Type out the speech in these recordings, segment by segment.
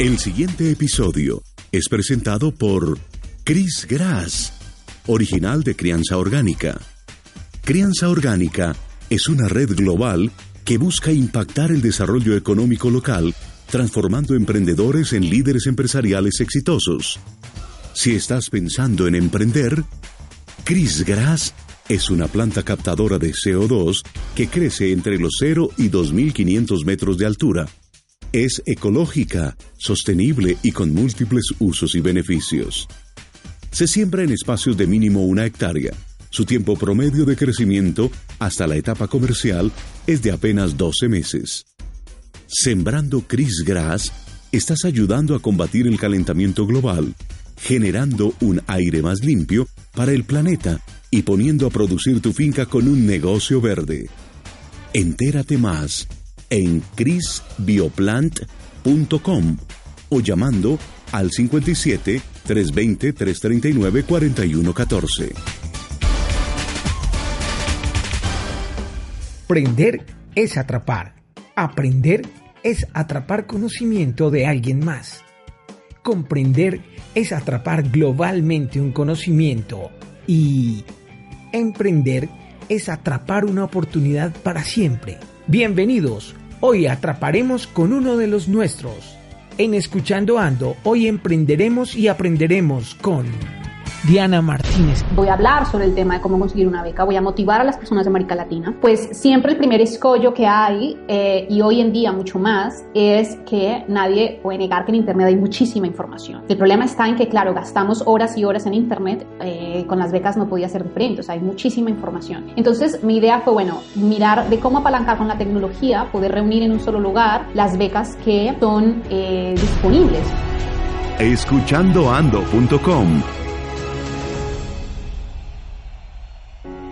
El siguiente episodio es presentado por Chris Grass, original de Crianza Orgánica. Crianza Orgánica es una red global que busca impactar el desarrollo económico local, transformando emprendedores en líderes empresariales exitosos. Si estás pensando en emprender, Chris Grass es una planta captadora de CO2 que crece entre los 0 y 2.500 metros de altura. Es ecológica, sostenible y con múltiples usos y beneficios. Se siembra en espacios de mínimo una hectárea. Su tiempo promedio de crecimiento hasta la etapa comercial es de apenas 12 meses. Sembrando Chris Grass, estás ayudando a combatir el calentamiento global, generando un aire más limpio para el planeta y poniendo a producir tu finca con un negocio verde. Entérate más en chrisbioplant.com o llamando al 57 320 339 4114. Aprender es atrapar. Aprender es atrapar conocimiento de alguien más. Comprender es atrapar globalmente un conocimiento y Emprender es atrapar una oportunidad para siempre. Bienvenidos, hoy atraparemos con uno de los nuestros. En Escuchando Ando, hoy emprenderemos y aprenderemos con... Diana Martínez. Voy a hablar sobre el tema de cómo conseguir una beca, voy a motivar a las personas de América Latina. Pues siempre el primer escollo que hay, eh, y hoy en día mucho más, es que nadie puede negar que en Internet hay muchísima información. El problema está en que, claro, gastamos horas y horas en Internet, eh, con las becas no podía ser diferente, o sea, hay muchísima información. Entonces mi idea fue, bueno, mirar de cómo apalancar con la tecnología, poder reunir en un solo lugar las becas que son eh, disponibles. Escuchandoando.com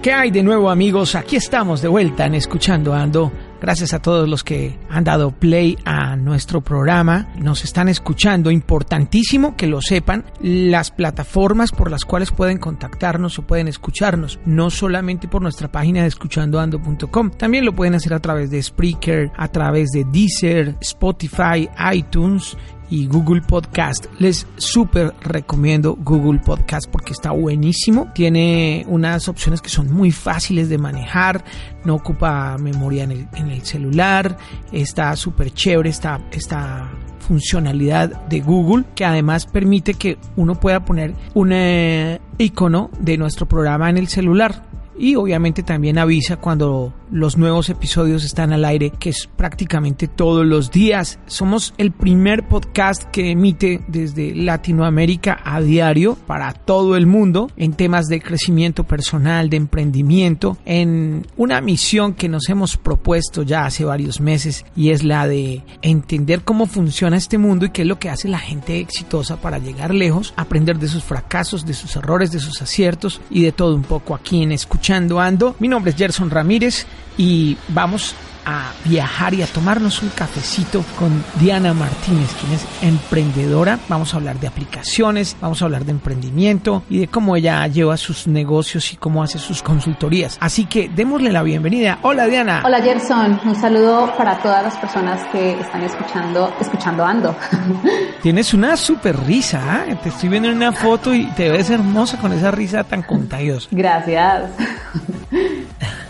¿Qué hay de nuevo amigos? Aquí estamos de vuelta en Escuchando Ando. Gracias a todos los que han dado play a nuestro programa. Nos están escuchando. Importantísimo que lo sepan. Las plataformas por las cuales pueden contactarnos o pueden escucharnos. No solamente por nuestra página de escuchandoando.com. También lo pueden hacer a través de Spreaker, a través de Deezer, Spotify, iTunes y Google Podcast. Les súper recomiendo Google Podcast porque está buenísimo. Tiene unas opciones que son muy fáciles de manejar. No ocupa memoria en el, celular. Está súper chévere esta, esta funcionalidad de Google que además permite que uno pueda poner un eh, icono de nuestro programa en el celular y obviamente también avisa cuando los nuevos episodios están al aire, que es prácticamente todos los días. Somos el primer podcast que emite desde Latinoamérica a diario para todo el mundo en temas de crecimiento personal, de emprendimiento, en una misión que nos hemos propuesto ya hace varios meses y es la de entender cómo funciona este mundo y qué es lo que hace la gente exitosa para llegar lejos, aprender de sus fracasos, de sus errores, de sus aciertos y de todo un poco aquí en Escuchando Ando. Mi nombre es Gerson Ramírez y vamos a viajar y a tomarnos un cafecito con Diana Martínez, quien es emprendedora. Vamos a hablar de aplicaciones, vamos a hablar de emprendimiento y de cómo ella lleva sus negocios y cómo hace sus consultorías. Así que démosle la bienvenida. Hola Diana. Hola Gerson, un saludo para todas las personas que están escuchando, escuchando Ando. Tienes una super risa, ¿eh? te estoy viendo en una foto y te ves hermosa con esa risa tan contagiosa. Gracias.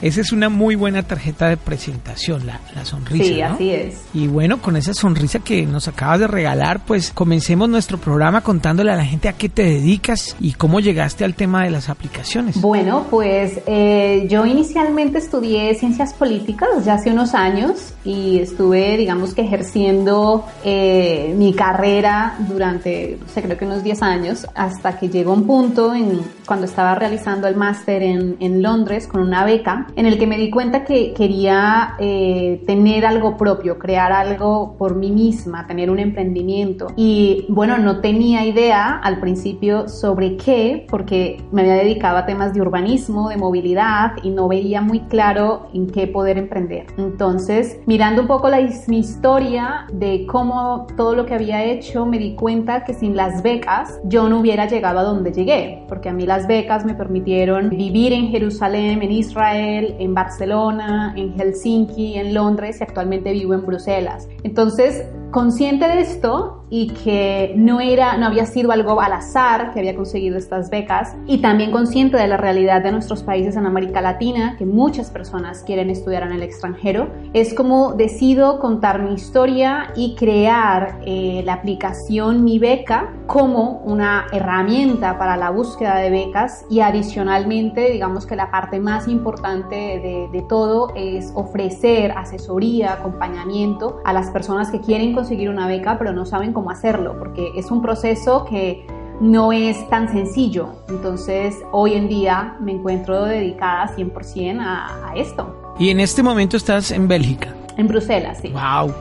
Esa es una muy buena tarjeta de presentación, la, la sonrisa. Sí, así es. Y bueno, con esa sonrisa que nos acabas de regalar, pues comencemos nuestro programa contándole a la gente a qué te dedicas y cómo llegaste al tema de las aplicaciones. Bueno, pues eh, yo inicialmente estudié ciencias políticas ya hace unos años y estuve, digamos que ejerciendo eh, mi carrera durante, no sé, creo que unos 10 años, hasta que llegó un punto en cuando estaba realizando el máster en, en Londres con una beca en el que me di cuenta que quería eh, tener algo propio, crear algo por mí misma, tener un emprendimiento. Y bueno, no tenía idea al principio sobre qué, porque me había dedicado a temas de urbanismo, de movilidad y no veía muy claro en qué poder emprender. Entonces, mirando un poco la, mi historia de cómo todo lo que había hecho, me di cuenta que sin las becas yo no hubiera llegado a donde llegué, porque a mí las becas me permitieron vivir en Jerusalén, en Israel, en Barcelona, en Helsinki, en Londres y actualmente vivo en Bruselas. Entonces, consciente de esto, y que no era, no había sido algo al azar que había conseguido estas becas y también consciente de la realidad de nuestros países en América Latina, que muchas personas quieren estudiar en el extranjero, es como decido contar mi historia y crear eh, la aplicación Mi Beca como una herramienta para la búsqueda de becas y adicionalmente, digamos que la parte más importante de, de todo es ofrecer asesoría, acompañamiento a las personas que quieren conseguir una beca pero no saben cómo hacerlo, porque es un proceso que no es tan sencillo. Entonces, hoy en día me encuentro dedicada 100% a, a esto. Y en este momento estás en Bélgica. En Bruselas, sí. ¡Wow!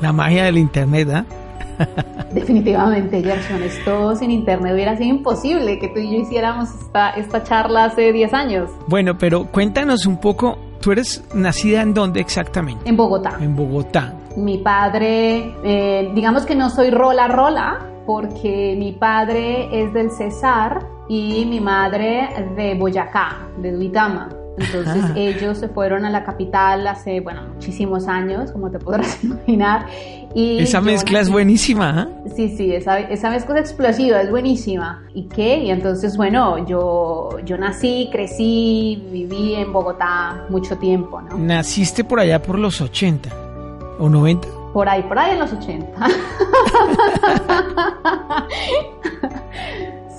La magia del Internet, ¿ah? Definitivamente, Gerson, esto sin internet hubiera sido imposible que tú y yo hiciéramos esta, esta charla hace 10 años. Bueno, pero cuéntanos un poco, ¿tú eres nacida en dónde exactamente? En Bogotá. En Bogotá. Mi padre, eh, digamos que no soy rola rola, porque mi padre es del Cesar y mi madre de Boyacá, de Duitama. Entonces Ajá. ellos se fueron a la capital hace, bueno, muchísimos años, como te podrás imaginar. Y Esa yo mezcla es buenísima, ¿ah? Sí, sí, esa, esa mezcla es explosiva, es buenísima. ¿Y qué? Y entonces, bueno, yo, yo nací, crecí, viví en Bogotá mucho tiempo, ¿no? Naciste por allá por los 80 o 90. Por ahí, por ahí en los 80.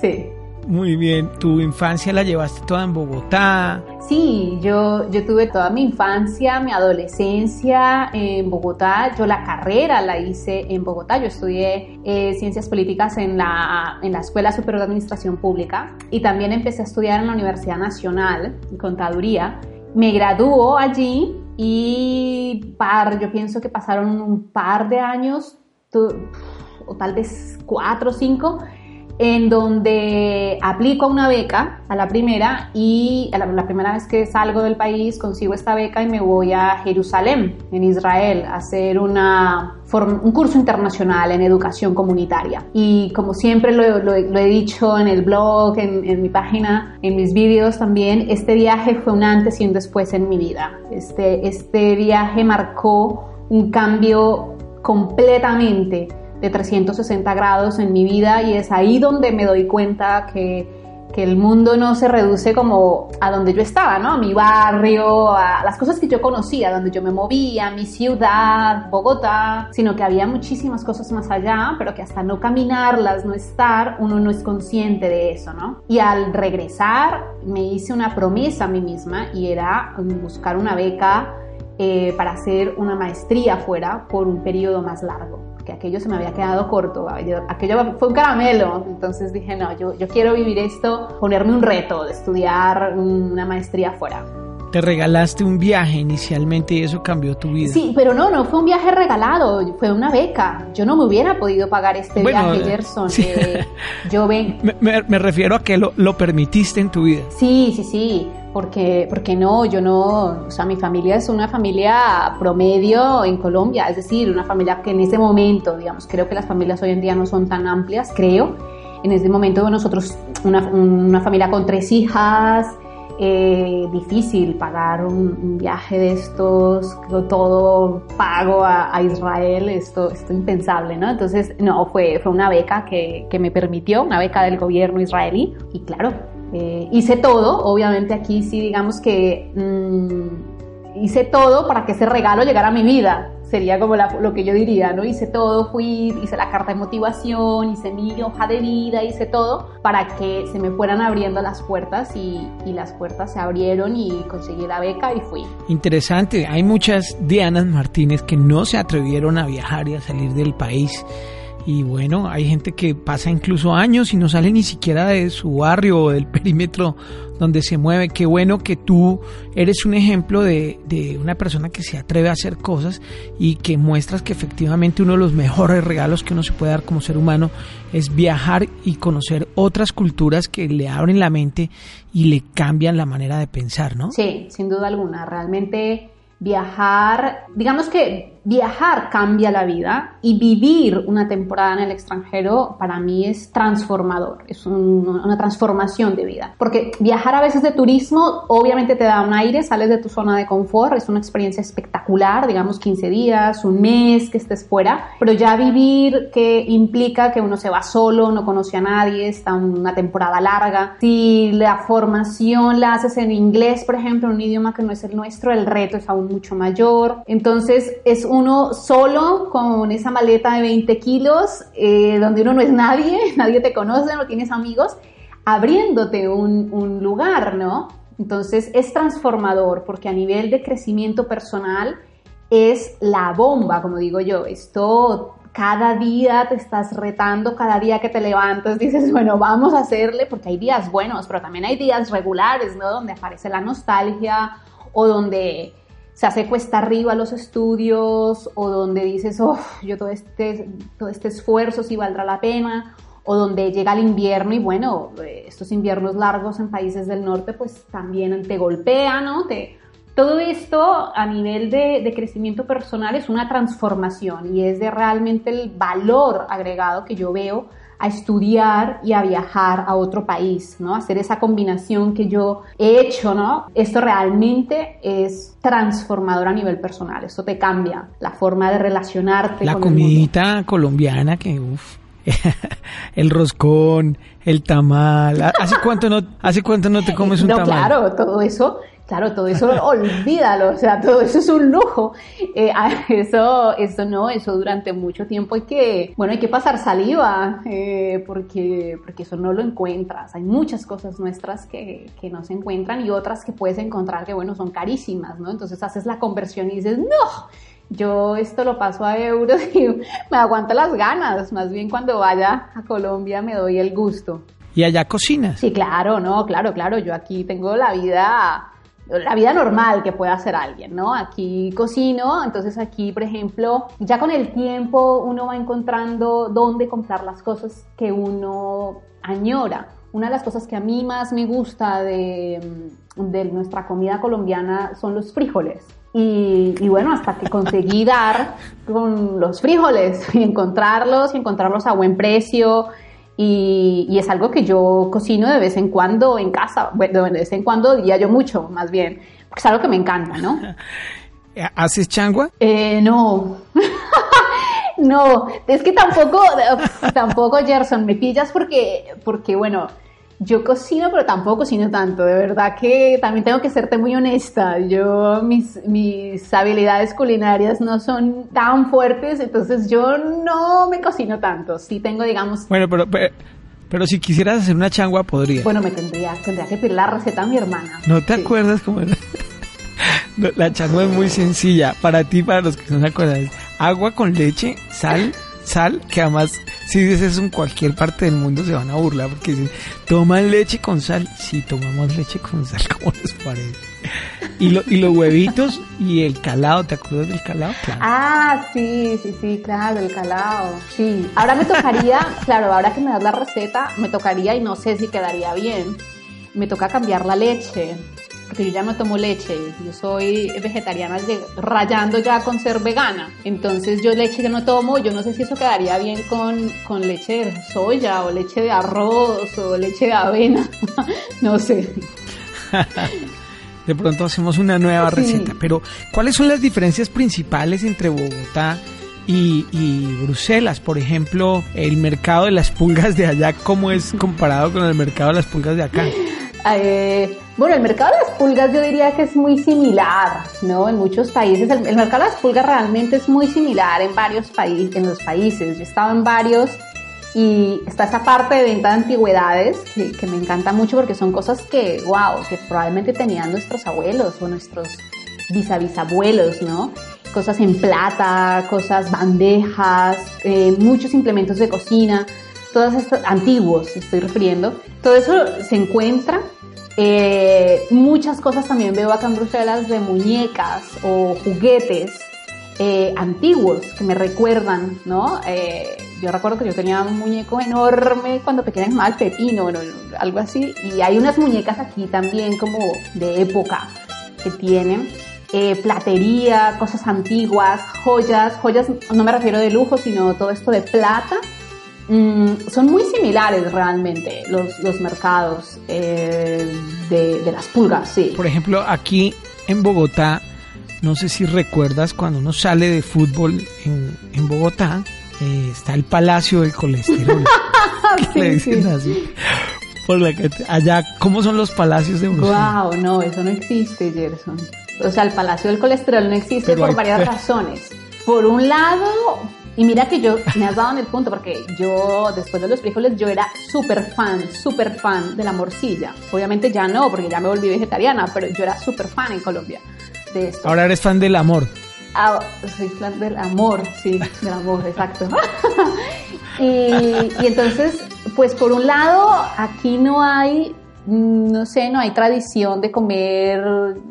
sí. Muy bien, tu infancia la llevaste toda en Bogotá. Sí, yo, yo tuve toda mi infancia, mi adolescencia en Bogotá. Yo la carrera la hice en Bogotá. Yo estudié eh, ciencias políticas en la, en la Escuela Superior de Administración Pública y también empecé a estudiar en la Universidad Nacional, Contaduría. Me graduó allí y par, yo pienso que pasaron un par de años, o tal vez cuatro o cinco, en donde aplico a una beca, a la primera, y a la, la primera vez que salgo del país consigo esta beca y me voy a Jerusalén, en Israel, a hacer una, un curso internacional en educación comunitaria. Y como siempre lo, lo- lo he dicho en el blog, en, en mi página, en mis vídeos también, este viaje fue un antes y un después en mi vida. Este, este viaje marcó un cambio completamente de 360 grados en mi vida y es ahí donde me doy cuenta que, que el mundo no se reduce como a donde yo estaba, ¿no? A mi barrio, a las cosas que yo conocía, donde yo me movía, mi ciudad, Bogotá, sino que había muchísimas cosas más allá, pero que hasta no caminarlas, no estar, uno no es consciente de eso, ¿no? Y al regresar me hice una promesa a mí misma y era buscar una beca eh, para hacer una maestría fuera por un periodo más largo, porque aquello se me había quedado corto, aquello, fue un caramelo, entonces dije, no, yo, yo quiero vivir esto, ponerme un reto de estudiar una maestría fuera. Te regalaste un viaje inicialmente y eso cambió tu vida. Sí, pero no, no fue un viaje regalado, fue una beca. Yo no me hubiera podido pagar este Bueno, viaje, eh, Gerson. sí. Eh, yo ven, Me, me- me refiero a que lo, lo permitiste en tu vida. Sí, sí, sí, porque, porque no, yo no, o sea, mi familia es una familia promedio en Colombia, es decir, una familia que en ese momento, digamos, creo que las familias hoy en día no son tan amplias, creo. En ese momento nosotros, una, familia con tres hijas, eh, difícil pagar un, un viaje de estos, todo pago a, a Israel, esto, esto impensable, ¿no? Entonces, no, fue, fue una beca que, que me permitió, una beca del gobierno israelí, y claro, eh, hice todo, obviamente aquí sí digamos que mm, hice todo para que ese regalo llegara a mi vida, sería como la- lo que yo diría, ¿no? Hice todo, fui, hice la carta de motivación, hice mi hoja de vida, hice todo para que se me fueran abriendo las puertas y, y las puertas se abrieron y conseguí la beca y fui. Interesante, hay muchas Dianas Martínez que no se atrevieron a viajar y a salir del país. Y bueno, hay gente que pasa incluso años y no sale ni siquiera de su barrio o del perímetro donde se mueve. Qué bueno que tú eres un ejemplo de, de una persona que se atreve a hacer cosas y que muestras que efectivamente uno de los mejores regalos que uno se puede dar como ser humano es viajar y conocer otras culturas que le abren la mente y le cambian la manera de pensar, ¿no? Sí, sin duda alguna. Realmente viajar, digamos que viajar cambia la vida y vivir una temporada en el extranjero para mí es transformador, es una transformación de vida. Porque viajar a veces de turismo obviamente te da un aire, sales de tu zona de confort, es una experiencia espectacular, digamos 15 días, un mes que estés fuera, pero ya vivir que implica que uno se va solo, no conoce a nadie, está una temporada larga. Si la formación la haces en inglés, por ejemplo, un idioma que no es el nuestro, el reto es aún mucho mayor. Entonces es uno solo con esa maleta de 20 kilos, eh, donde uno no es nadie, nadie te conoce, no tienes amigos, abriéndote un, un lugar, ¿no? Entonces es transformador porque a nivel de crecimiento personal es la bomba, como digo yo. Esto cada día te estás retando, cada día que te levantas dices, bueno, vamos a hacerle, porque hay días buenos, pero también hay días regulares, ¿no? Donde aparece la nostalgia o donde se hace cuesta arriba los estudios o donde dices, oh, yo todo este, todo este esfuerzo sí valdrá la pena o donde llega el invierno y bueno, estos inviernos largos en países del norte pues también te golpean, ¿no? Te, todo esto a nivel de, crecimiento personal es una transformación y es de realmente el valor agregado que yo veo a estudiar y a viajar a otro país, ¿no? Hacer esa combinación que yo he hecho, ¿no? Esto realmente es transformador a nivel personal. Esto te cambia la forma de relacionarte. La comidita colombiana que, uff, el roscón, el tamal. ¿Hace cuánto no, hace cuánto no te comes un no, tamal? Claro, todo eso Claro, todo eso olvídalo, o sea, todo eso es un lujo. Eh, eso, eso no, eso durante mucho tiempo hay que, bueno, hay que pasar saliva, eh, porque, porque eso no lo encuentras. Hay muchas cosas nuestras que, que no se encuentran y otras que puedes encontrar que, bueno, son carísimas, ¿no? Entonces haces la conversión y dices, no, yo esto lo paso a euros y me aguanta las ganas. Más bien cuando vaya a Colombia me doy el gusto. ¿Y allá cocinas? Sí, claro, no, claro, claro. Yo aquí tengo la vida la vida normal que pueda hacer alguien, ¿no? Aquí cocino, entonces aquí, por ejemplo, ya con el tiempo uno va encontrando dónde comprar las cosas que uno añora. Una de las cosas que a mí más me gusta de, de nuestra comida colombiana son los frijoles. Y, y, bueno, hasta que conseguí dar con los frijoles y encontrarlos y encontrarlos a buen precio y, es algo que yo cocino de vez en cuando en casa, bueno, de vez en cuando diría yo mucho, más bien, porque es algo que me encanta, ¿no? ¿Haces changua? Eh, no. no, es que tampoco, tampoco, Gerson, me pillas porque, porque bueno, yo cocino, pero tampoco cocino tanto. De verdad que también tengo que serte muy honesta. Yo, mis, mis habilidades culinarias no son tan fuertes, entonces yo no me cocino tanto. Sí tengo, digamos... Bueno, pero, pero, si quisieras hacer una changua, podría. Bueno, me tendría, tendría que pedir la receta a mi hermana. ¿No te acuerdas cómo La changua es muy sencilla. Para ti, para los que no se acuerdan. Agua con leche, sal, sal, que además si dices en cualquier parte del mundo se van a burlar porque dicen, toman leche con sal. Sí, tomamos leche con sal, como les parece? Y, y los huevitos y el calado, ¿te acuerdas del calado? Ah, sí, sí, sí, claro, el calado. Sí. Ahora me tocaría, claro, ahora que me das la receta, me tocaría y no sé si quedaría bien. Me toca cambiar la leche porque yo ya no tomo leche, yo soy vegetariana rayando ya con ser vegana, entonces yo leche ya no tomo, yo no sé si eso quedaría bien con, con leche de soya o leche de arroz o leche de avena, no sé. de pronto hacemos una nueva receta, pero ¿cuáles son las diferencias principales entre Bogotá y, y, Bruselas, por ejemplo, el mercado de las pulgas de allá, ¿cómo es comparado con el mercado de las pulgas de acá? Eh, bueno, el mercado de las pulgas yo diría que es muy similar, ¿no? En muchos países. El, mercado de las pulgas realmente es muy similar en varios países, en los países. Yo he estado en varios y está esa parte de venta de antigüedades que, que me encanta mucho porque son cosas que, wow, que probablemente tenían nuestros abuelos o nuestros bisabisabuelos, ¿no? Cosas en plata, cosas bandejas, eh, muchos implementos de cocina todos estos antiguos, estoy refiriendo, todo eso se encuentra. Eh, muchas cosas también veo acá en Bruselas de muñecas o juguetes eh, antiguos que me recuerdan, ¿no? Eh, yo recuerdo que yo tenía un muñeco enorme cuando pequeña llamaba el pepino, bueno, algo así, y hay unas muñecas aquí también como de época que tienen eh, platería, cosas antiguas, joyas, joyas no me refiero de lujo, sino todo esto de plata. Mm, son muy similares realmente los, los mercados eh, de, las pulgas, sí. Por ejemplo, aquí en Bogotá, no sé si recuerdas cuando uno sale de fútbol en, en Bogotá, eh, está el Palacio del Colesterol. sí, sí. así. Por la que, allá, ¿cómo son los palacios de Bogotá? Wow, no, eso no existe, Gerson. O sea, el Palacio del Colesterol no existe por varias razones. Por un lado, y mira que yo me has dado en el punto, porque yo, después de los frijoles, yo era súper fan, súper fan de la morcilla. Obviamente ya no, porque ya me volví vegetariana, pero yo era súper fan en Colombia de esto. Ahora eres fan del amor. Ah, soy fan del amor, sí, del amor, exacto. y, y entonces, pues por un lado, aquí no hay no sé, no hay tradición de comer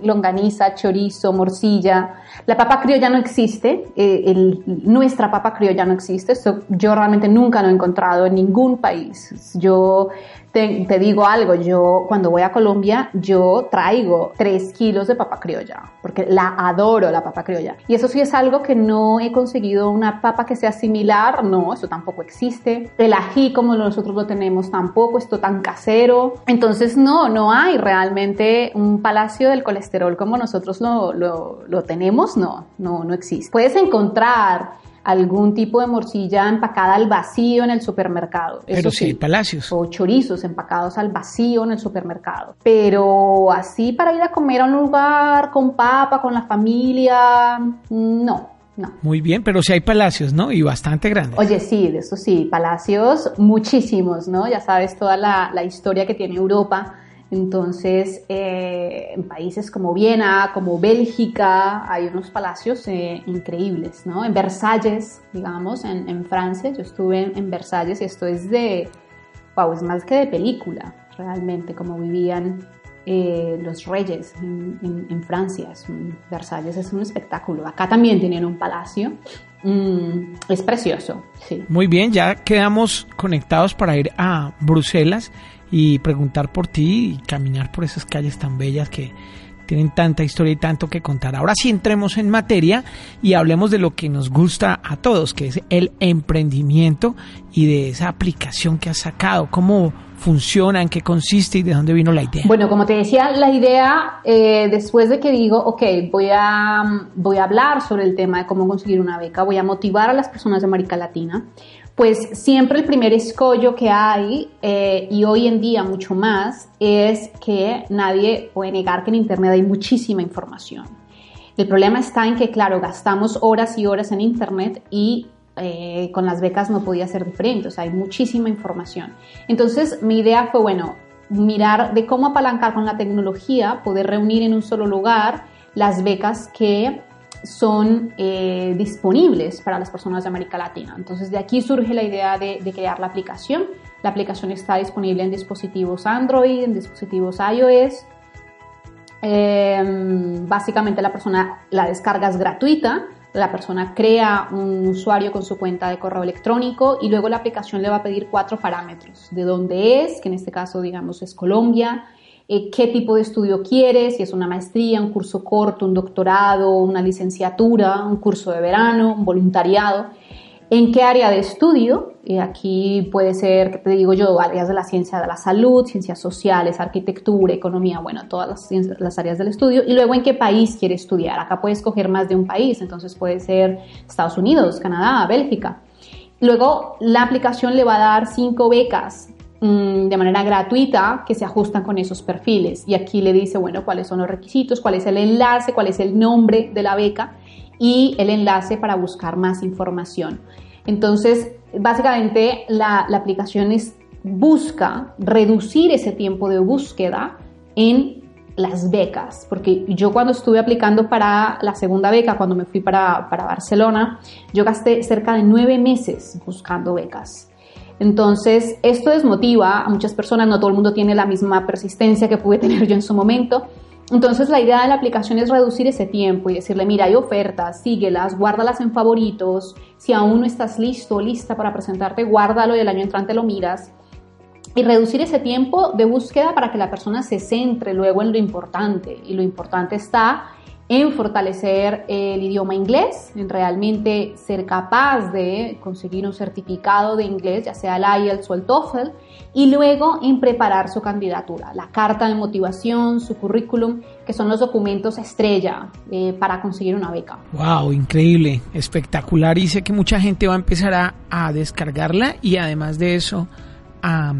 longaniza, chorizo, morcilla. La papa criolla no existe, eh, nuestra papa criolla no existe, Esto yo realmente nunca lo he encontrado en ningún país. Yo te, digo algo, yo cuando voy a Colombia, yo traigo tres kilos de papa criolla, porque la adoro la papa criolla. Y eso sí es algo que no he conseguido una papa que sea similar, no, eso tampoco existe. El ají como nosotros lo tenemos tampoco, esto tan casero. Entonces no, no hay realmente un palacio del colesterol como nosotros lo, lo, lo tenemos, no, no, no existe. Puedes encontrar algún tipo de morcilla empacada al vacío en el supermercado. Pero sí, palacios. O chorizos empacados al vacío en el supermercado. Pero así para ir a comer a un lugar con papa, con la familia, no. No. Muy bien, pero sí hay palacios, ¿no? Y bastante grandes. Oye, sí, de eso sí, palacios muchísimos, ¿no? Ya sabes toda la, la historia que tiene Europa entonces, eh, en países como Viena, como Bélgica, hay unos palacios eh, increíbles, ¿no? En Versalles, digamos, en, Francia, yo estuve en, Versalles y esto es de, wow, es más que de película, realmente, como vivían eh, los reyes en, Francia. Versalles es un espectáculo. Acá también tienen un palacio. Mm, es precioso, sí. Muy bien, ya quedamos conectados para ir a Bruselas y preguntar por ti y caminar por esas calles tan bellas que tienen tanta historia y tanto que contar. Ahora sí entremos en materia y hablemos de lo que nos gusta a todos, que es el emprendimiento y de esa aplicación que has sacado, cómo funciona, en qué consiste y de dónde vino la idea. Bueno, como te decía, la idea, eh, después de que digo, ok, voy a, voy a hablar sobre el tema de cómo conseguir una beca, voy a motivar a las personas de América Latina, pues siempre el primer escollo que hay, eh, y hoy en día mucho más, es que nadie puede negar que en Internet hay muchísima información. El problema está en que, claro, gastamos horas y horas en Internet y eh, con las becas no podía ser diferente, o sea, hay muchísima información. Entonces, mi idea fue, bueno, mirar de cómo apalancar con la tecnología, poder reunir en un solo lugar las becas que son eh, disponibles para las personas de América Latina. Entonces de aquí surge la idea de, crear la aplicación. La aplicación está disponible en dispositivos Android, en dispositivos iOS. Em, básicamente la persona la descarga es gratuita, la persona crea un usuario con su cuenta de correo electrónico y luego la aplicación le va a pedir cuatro parámetros, de dónde es, que en este caso digamos es Colombia, eh, qué tipo de estudio quieres, si es una maestría, un curso corto, un doctorado, una licenciatura, un curso de verano, un voluntariado, en qué área de estudio, y aquí puede ser, te digo yo, áreas de la ciencia de la salud, ciencias sociales, arquitectura, economía, bueno, todas las, las áreas del estudio, y luego en qué país quiere estudiar. Acá puedes escoger más de un país, entonces puede ser Estados Unidos, Canadá, Bélgica. Luego la aplicación le va a dar cinco becas de manera gratuita que se ajustan con esos perfiles. Y aquí le dice, bueno, cuáles son los requisitos, cuál es el enlace, cuál es el nombre de la beca y el enlace para buscar más información. Entonces, básicamente la, la aplicación es, busca reducir ese tiempo de búsqueda en las becas, porque yo cuando estuve aplicando para la segunda beca, cuando me fui para, para Barcelona, yo gasté cerca de nueve meses buscando becas. Entonces, esto desmotiva a muchas personas, no todo el mundo tiene la misma persistencia que pude tener yo en su momento. Entonces, la idea de la aplicación es reducir ese tiempo y decirle, mira, hay ofertas, síguelas, guárdalas en favoritos. Si aún no estás listo o lista para presentarte, guárdalo y el año entrante lo miras. Y reducir ese tiempo de búsqueda para que la persona se centre luego en lo importante. Y lo importante está en fortalecer el idioma inglés, en realmente ser capaz de conseguir un certificado de inglés, ya sea el IELTS o el TOEFL, y luego en preparar su candidatura, la carta de motivación, su currículum, que son los documentos estrella eh, para conseguir una beca. ¡Wow! Increíble, espectacular. Y sé que mucha gente va a empezar a, a descargarla y además de eso a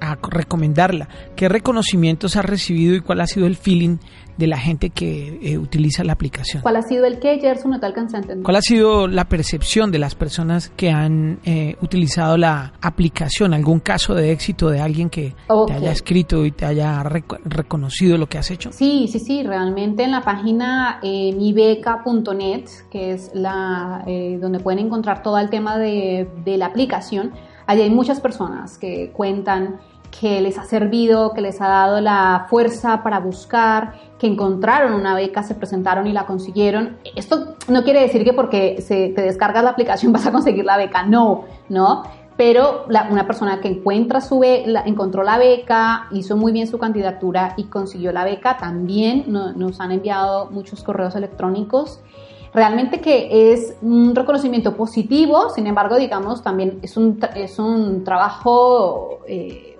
a recomendarla. ¿Qué reconocimientos has recibido y cuál ha sido el feeling de la gente que eh, utiliza la aplicación? ¿Cuál ha sido el que, Gerson? No te alcancé a entender. ¿Cuál ha sido la percepción de las personas que han eh, utilizado la aplicación? ¿Algún caso de éxito de alguien que te haya escrito y te haya reconocido lo que has hecho? Sí, sí, sí. Realmente en la página eh, mibeca.net, que es la eh, donde pueden encontrar todo el tema de, de la aplicación, allí hay muchas personas que cuentan que les ha servido, que les ha dado la fuerza para buscar, que encontraron una beca, se presentaron y la consiguieron. Esto no quiere decir que porque se, te descargas la aplicación vas a conseguir la beca, no, ¿no? Pero una persona que encuentra su la, encontró la beca, hizo muy bien su candidatura y consiguió la beca, también nos han enviado muchos correos electrónicos realmente que es un reconocimiento positivo, sin embargo, digamos, también es un, es un trabajo eh,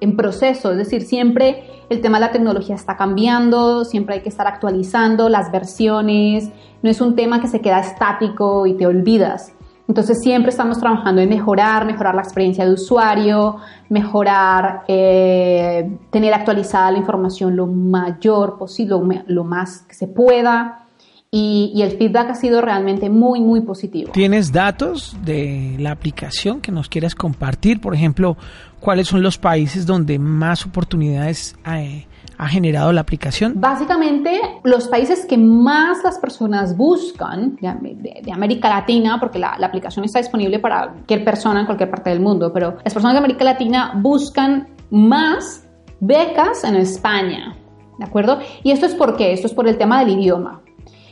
en proceso, es decir, siempre el tema de la tecnología está cambiando, siempre hay que estar actualizando las versiones, no es un tema que se queda estático y te olvidas. Entonces siempre estamos trabajando en mejorar, mejorar la experiencia de usuario, mejorar, eh, tener actualizada la información lo mayor posible, lo más que se pueda y, el feedback ha sido realmente muy, muy positivo. ¿Tienes datos de la aplicación que nos quieras compartir? Por ejemplo, ¿cuáles son los países donde más oportunidades eh, ha generado la aplicación? Básicamente, los países que más las personas buscan de, América Latina, porque la, la, aplicación está disponible para cualquier persona en cualquier parte del mundo, pero las personas de América Latina buscan más becas en España. ¿De acuerdo? Y esto es por qué? Esto es por el tema del idioma.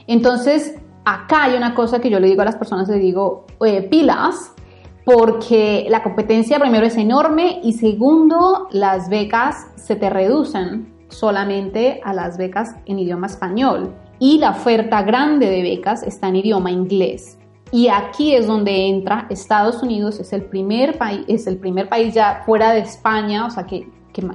Entonces, acá hay una cosa que yo le digo a las personas, le digo, pilas, porque la competencia primero es enorme y segundo, las becas se te reducen solamente a las becas en idioma español y la oferta grande de becas está en idioma inglés. Y aquí es donde entra Estados Unidos, es el primer país, es el primer país ya fuera de España, o sea que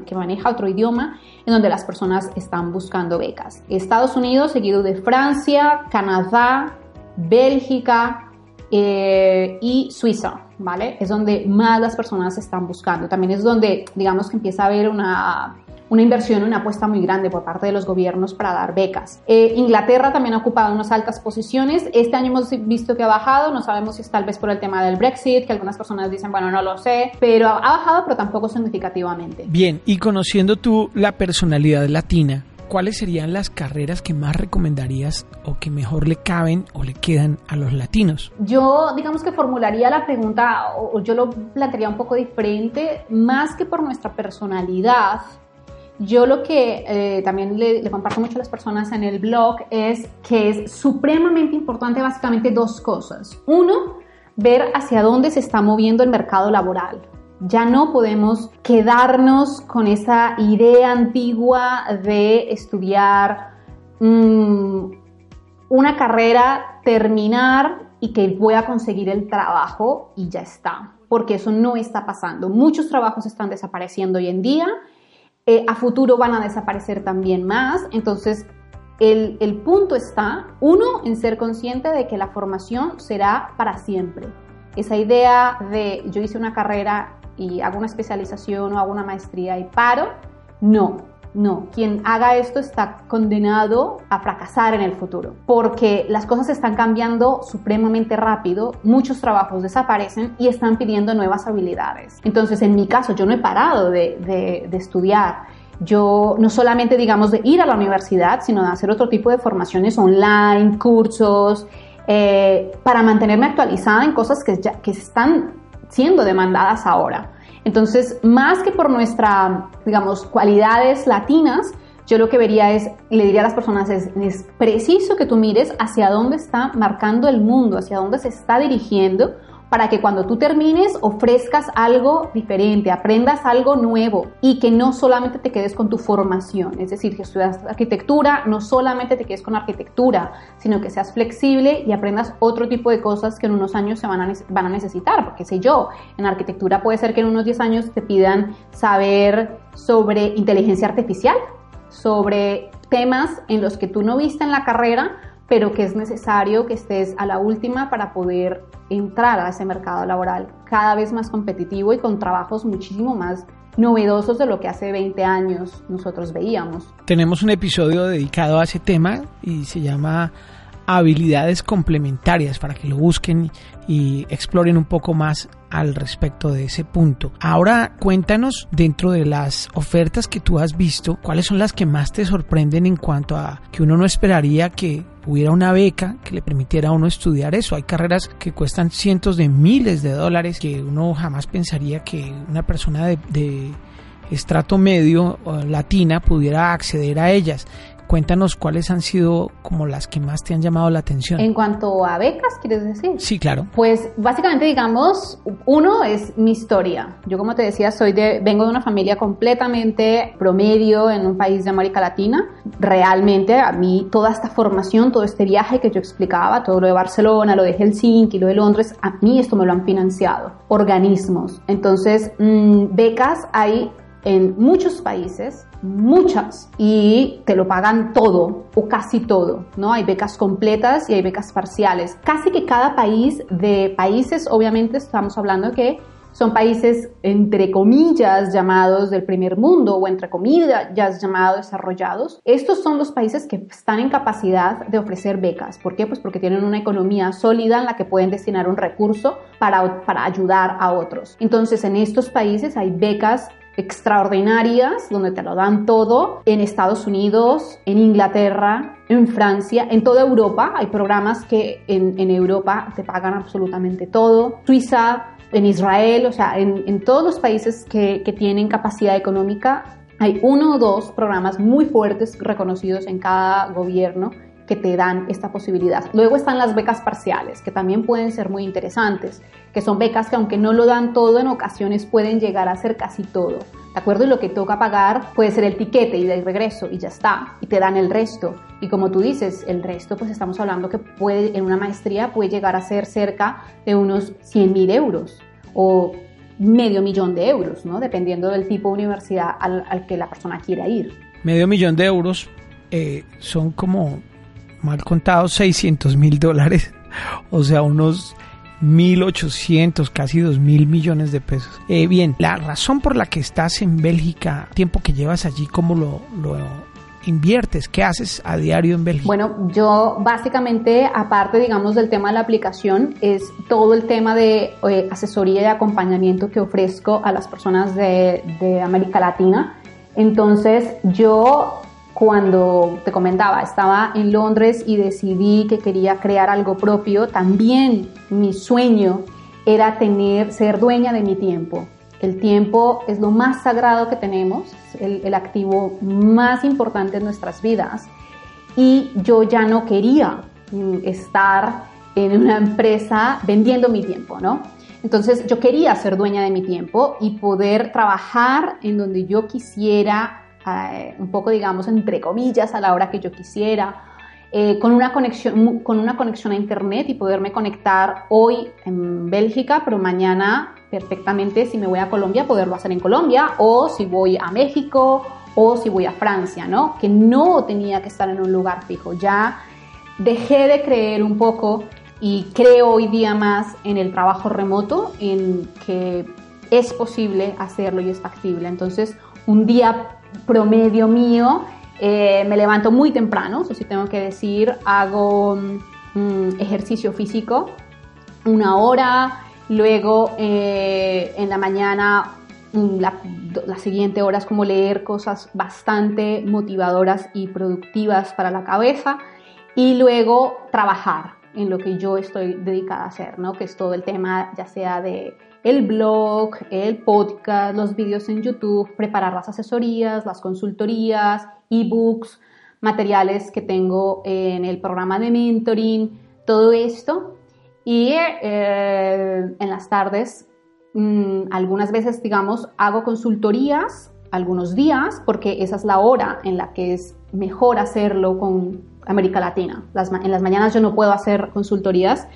que, maneja otro idioma, en donde las personas están buscando becas. Estados Unidos, seguido de Francia, Canadá, Bélgica eh, y Suiza, ¿vale? Es donde más las personas están buscando. También es donde, digamos, que empieza a haber una una inversión, una apuesta muy grande por parte de los gobiernos para dar becas. Eh, Inglaterra también ha ocupado unas altas posiciones. Este año hemos visto que ha bajado, no sabemos si es tal vez por el tema del Brexit, que algunas personas dicen, bueno, no lo sé, pero ha bajado, pero tampoco significativamente. Bien, y conociendo tú la personalidad latina, ¿cuáles serían las carreras que más recomendarías o que mejor le caben o le quedan a los latinos? Yo, digamos que formularía la pregunta, o yo lo plantearía un poco diferente, más que por nuestra personalidad, yo lo que eh, también le, comparto mucho a las personas en el blog es que es supremamente importante básicamente dos cosas. Uno, ver hacia dónde se está moviendo el mercado laboral. Ya no podemos quedarnos con esa idea antigua de estudiar mm, una carrera, terminar y que voy a conseguir el trabajo y ya está, porque eso no está pasando. Muchos trabajos están desapareciendo hoy en día eh, a futuro van a desaparecer también más. Entonces, el, el, punto está, uno, en ser consciente de que la formación será para siempre. Esa idea de yo hice una carrera y hago una especialización o hago una maestría y paro, no. No, quien haga esto está condenado a fracasar en el futuro, porque las cosas están cambiando supremamente rápido, muchos trabajos desaparecen y están pidiendo nuevas habilidades. Entonces, en mi caso, yo no he parado de, estudiar. Yo no solamente, digamos, de ir a la universidad, sino de hacer otro tipo de formaciones online, cursos, eh, para mantenerme actualizada en cosas que, ya, que están siendo demandadas ahora. Entonces, más que por nuestras, digamos, cualidades latinas, yo lo que vería es, le diría a las personas, es, es preciso que tú mires hacia dónde está marcando el mundo, hacia dónde se está dirigiendo, para que cuando tú termines ofrezcas algo diferente, aprendas algo nuevo y que no solamente te quedes con tu formación. Es decir, que estudias arquitectura, no solamente te quedes con arquitectura, sino que seas flexible y aprendas otro tipo de cosas que en unos años se van a, van a necesitar. Porque sé yo, en arquitectura puede ser que en unos 10 años te pidan saber sobre inteligencia artificial, sobre temas en los que tú no viste en la carrera, pero que es necesario que estés a la última para poder entrar a ese mercado laboral cada vez más competitivo y con trabajos muchísimo más novedosos de lo que hace 20 años nosotros veíamos. Tenemos un episodio dedicado a ese tema y se llama habilidades complementarias para que lo busquen y exploren un poco más al respecto de ese punto. Ahora cuéntanos dentro de las ofertas que tú has visto, cuáles son las que más te sorprenden en cuanto a que uno no esperaría que hubiera una beca que le permitiera a uno estudiar eso. Hay carreras que cuestan cientos de miles de dólares que uno jamás pensaría que una persona de, de estrato medio latina pudiera acceder a ellas. Cuéntanos cuáles han sido como las que más te han llamado la atención. En cuanto a becas, ¿quieres decir? Sí, claro. Pues básicamente digamos, uno es mi historia. Yo como te decía, soy de, vengo de una familia completamente promedio en un país de América Latina. Realmente a mí toda esta formación, todo este viaje que yo explicaba, todo lo de Barcelona, lo de Helsinki, lo de Londres, a mí esto me lo han financiado organismos. Entonces, mmm, becas hay en muchos países, muchas, y te lo pagan todo o casi todo, ¿no? Hay becas completas y hay becas parciales. Casi que cada país de países, obviamente estamos hablando que son países entre comillas llamados del primer mundo o entre comillas llamados desarrollados. Estos son los países que están en capacidad de ofrecer becas. ¿Por qué? Pues porque tienen una economía sólida en la que pueden destinar un recurso para, para ayudar a otros. Entonces en estos países hay becas extraordinarias donde te lo dan todo en Estados Unidos, en Inglaterra, en Francia, en toda Europa. Hay programas que en, Europa te pagan absolutamente todo. Suiza, en Israel, o sea, en, todos los países que tienen capacidad económica hay uno o dos programas muy fuertes reconocidos en cada gobierno que te dan esta posibilidad. Luego están las becas parciales, que también pueden ser muy interesantes, que son becas que aunque no lo dan todo, en ocasiones pueden llegar a ser casi todo. ¿De acuerdo? Y lo que toca pagar puede ser el tiquete y de regreso y ya está, y te dan el resto. Y como tú dices, el resto, pues estamos hablando que puede, en una maestría puede llegar a ser cerca de unos 100 mil euros o medio millón de euros, ¿no? Dependiendo del tipo de universidad al, al que la persona quiera ir. Medio millón de euros eh, son como mal contado 600 mil dólares, o sea, unos 1.800, casi 2.000 millones de pesos. Eh, bien, la razón por la que estás en Bélgica, tiempo que llevas allí, ¿cómo lo, lo inviertes? ¿Qué haces a diario en Bélgica? Bueno, yo básicamente, aparte, digamos, del tema de la aplicación, es todo el tema de eh, asesoría y acompañamiento que ofrezco a las personas de, de América Latina. Entonces, yo cuando te comentaba, estaba en Londres y decidí que quería crear algo propio, también mi sueño era tener, ser dueña de mi tiempo. El tiempo es lo más sagrado que tenemos, el, el activo más importante en nuestras vidas. Y yo ya no quería mm, estar en una empresa vendiendo mi tiempo, ¿no? Entonces yo quería ser dueña de mi tiempo y poder trabajar en donde yo quisiera, eh, un poco, digamos, entre comillas, a la hora que yo quisiera, eh, con, una conexión, con una conexión a Internet y poderme conectar hoy en Bélgica, pero mañana perfectamente, si me voy a Colombia, poderlo hacer en Colombia, o si voy a México, o si voy a Francia, ¿no? Que no tenía que estar en un lugar fijo. Ya dejé de creer un poco y creo hoy día más en el trabajo remoto, en que es posible hacerlo y es factible. Entonces, un día promedio mío, eh, me levanto muy temprano, eso sí tengo que decir, hago mm, ejercicio físico una hora, luego eh, en la mañana mm, la, la, siguiente hora es como leer cosas bastante motivadoras y productivas para la cabeza y luego trabajar en lo que yo estoy dedicada a hacer, ¿no? que es todo el tema ya sea de el blog, el podcast, los vídeos en YouTube, preparar las asesorías, las consultorías, ebooks, materiales que tengo en el programa de mentoring, todo esto. y eh, en las tardes mm, algunas veces, digamos, hago consultorías algunos días porque esa es la hora en la que es mejor hacerlo con América Latina. en las mañanas yo no puedo hacer consultorías,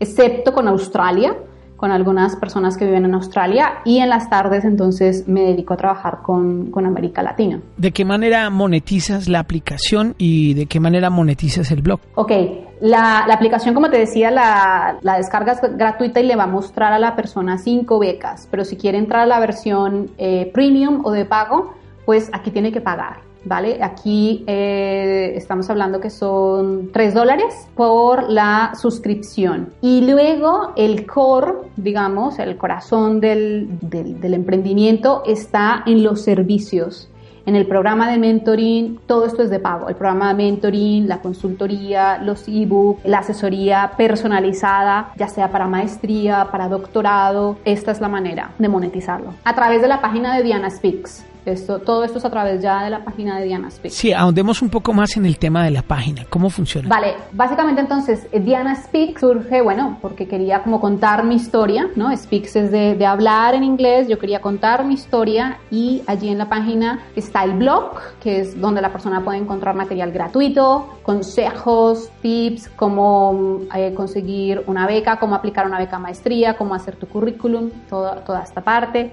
excepto con Australia, con algunas personas que viven en Australia y en las tardes entonces me dedico a trabajar con, con, América Latina. ¿De qué manera monetizas la aplicación y de qué manera monetizas el blog? Ok, la, la aplicación como te decía la, la, descarga es gratuita y le va a mostrar a la persona cinco becas, pero si quiere entrar a la versión eh, premium o de pago, pues aquí tiene que pagar. ¿Vale? Aquí eh, estamos hablando que son 3 dólares por la suscripción. Y luego el core, digamos, el corazón del, del, emprendimiento está en los servicios. En el programa de mentoring, todo esto es de pago. El programa de mentoring, la consultoría, los ebooks, la asesoría personalizada, ya sea para maestría, para doctorado. Esta es la manera de monetizarlo. A través de la página de Diana Speaks. Esto, todo esto es a través ya de la página de Diana Speaks. Sí, ahondemos un poco más en el tema de la página. ¿Cómo funciona? Vale, básicamente entonces eh, Diana Speaks surge, bueno, porque quería como contar mi historia, ¿no? Speaks es de, de hablar en inglés, yo quería contar mi historia y allí en la página está el blog, que es donde la persona puede encontrar material gratuito, consejos, tips, cómo eh, conseguir una beca, cómo aplicar una beca maestría, cómo hacer tu currículum, toda, toda esta parte.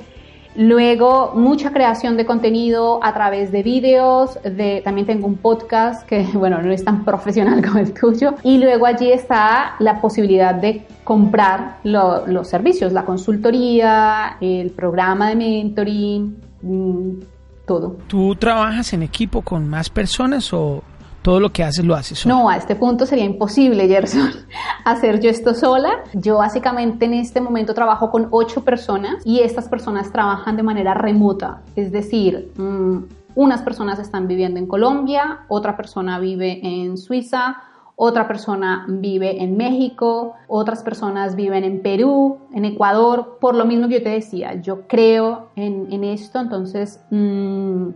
Luego, mucha creación de contenido a través de vídeos, de, también tengo un podcast que, bueno, no es tan profesional como el tuyo. Y luego allí está la posibilidad de comprar los servicios, la consultoría, el programa de mentoring, mm, todo. ¿Tú trabajas en equipo con más personas o todo lo que haces lo haces sola. No, a este punto sería imposible, Gerson, hacer yo esto sola. Yo básicamente en este momento trabajo con ocho personas y estas personas trabajan de manera remota. Es decir, mm, unas personas están viviendo en Colombia, otra persona vive en Suiza, otra persona vive en México, otras personas viven en Perú, en Ecuador, por lo mismo que yo te decía, yo creo en, esto, entonces... Mm,